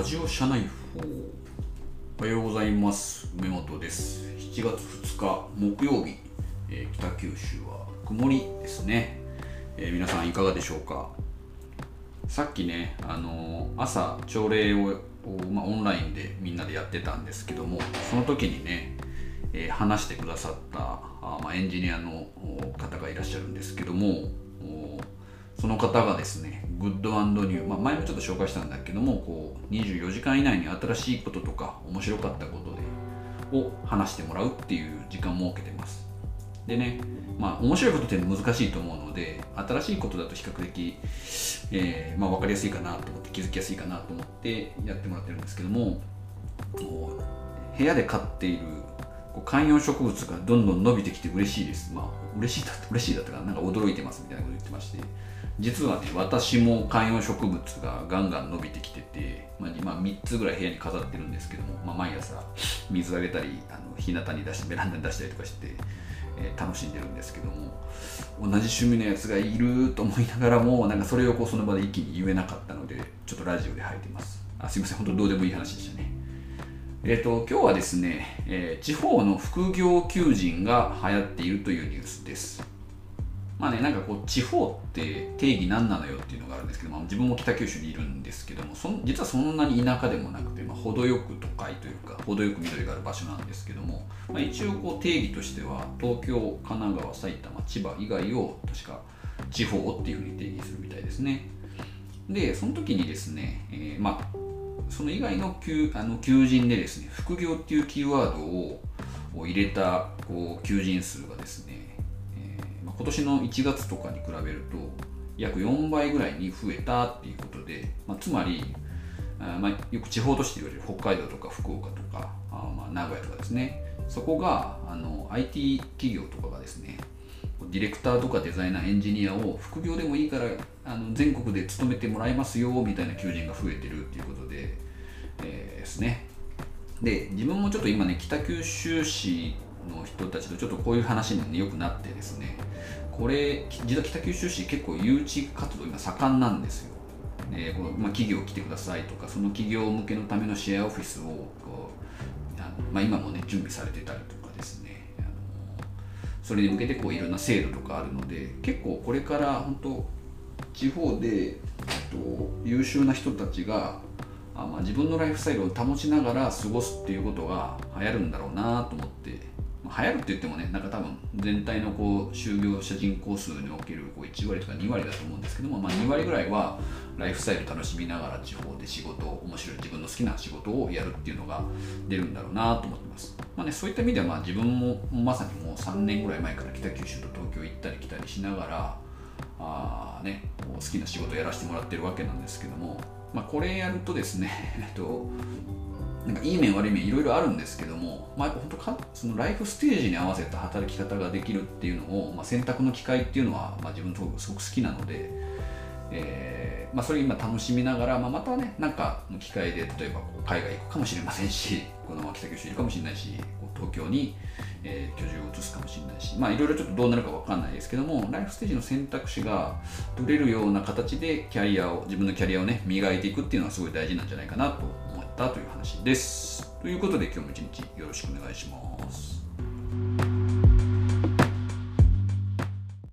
ラジオ社内報おはようございます。梅本です。7月2日木曜日、えー、北九州は曇りですね、えー、皆さんいかがでしょうか？さっきね、あのー、朝朝礼を、まあ、オンラインでみんなでやってたんですけどもその時にね、え話してくださったあ、まあ、エンジニアの方がいらっしゃるんですけどもその方がですね、グッドニュー、まあ、前もちょっと紹介したんだけども、こう24時間以内に新しいこととか面白かったことでを話してもらうっていう時間を設けてます。でね、まあ面白いことって難しいと思うので、新しいことだと比較的、えー、まあ、分かりやすいかなと思って、気づきやすいかなと思ってやってもらってるんですけども、部屋で飼っている観葉植物がどんどん伸びてきて嬉しいです。まあ、嬉しいだ嬉しいだったかな。んか驚いてますみたいなこと言ってまして、実はね私も観葉植物がガンガン伸びてきてて、まあ、今3つぐらい部屋に飾ってるんですけども、まあ、毎朝水あげたりあの日向に出してベランダに出したりとかして、えー、楽しんでるんですけども同じ趣味のやつがいると思いながらもなんかそれをこうその場で一気に言えなかったのでちょっとラジオで吐いてます。あすいません。本当どうでもいい話でしたね。えっ、と今日はですね、えー、地方の副業求人が流行っているというニュースです。まあね、なんかこう地方って定義何なのよっていうのがあるんですけど、まあ、自分も北九州にいるんですけどもそ実はそんなに田舎でもなくて、まあ、程よく都会というか程よく緑がある場所なんですけども、まあ、一応こう定義としては東京神奈川埼玉千葉以外を確か地方っていうふうに定義するみたいですね。でその時にですね、えー、まあその以外の求あの求人でですね副業っていうキーワードを入れたこう求人数がですねえま今年の1月とかに比べると約4倍ぐらいに増えたっていうことで、まあ、つまりあまあ、よく地方都市と言われる北海道とか福岡とかあま名古屋とかですねそこがあの IT 企業とかがですねディレクターとかデザイナーエンジニアを副業でもいいからあの全国で勤めてもらいますよみたいな求人が増えてるっていうことで、えー、ですね。で自分もちょっと今ね北九州市の人たちとちょっとこういう話に、ね、よくなってですね。これ実は北九州市結構誘致活動今盛んなんですよ、えこのまあ、企業来てくださいとかその企業向けのためのシェアオフィスをこう、まあ、今もね準備されてたりとかですね。それに向けてこういろんな制度とかあるので結構これから本当地方で、えっと、優秀な人たちがあまあ、自分のライフスタイルを保ちながら過ごすっていうことが流行るんだろうなと思って流行るって言ってもねなんか多分全体のこう就業者人口数におけるこう1割とか2割だと思うんですけども、まあ、2割ぐらいはライフスタイル楽しみながら地方で仕事を面白い自分の好きな仕事をやるっていうのが出るんだろうなと思ってます、まあね、そういった意味ではまあ自分もまさにもう3年ぐらい前から北九州と東京行ったり来たりしながらあ、ね、好きな仕事をやらせてもらってるわけなんですけども、まあ、これやるとですね、えっとなんかいい面悪い面いろいろあるんですけども、まあ、やっぱ本当かそのライフステージに合わせた働き方ができるっていうのを、まあ、選択の機会っていうのは、まあ、自分とすごく好きなので、えーまあ、それ今楽しみながら、まあ、またねなんかの機会で例えばこう海外行くかもしれませんしこのまま北九州いるかもしれないし東京に、えー、居住を移すかもしれないしまあいろいろちょっとどうなるか分かんないですけどもライフステージの選択肢が取れるような形でキャリアを自分のキャリアをね磨いていくっていうのはすごい大事なんじゃないかなと思ったという話です。ということで今日も一日よろしくお願いします。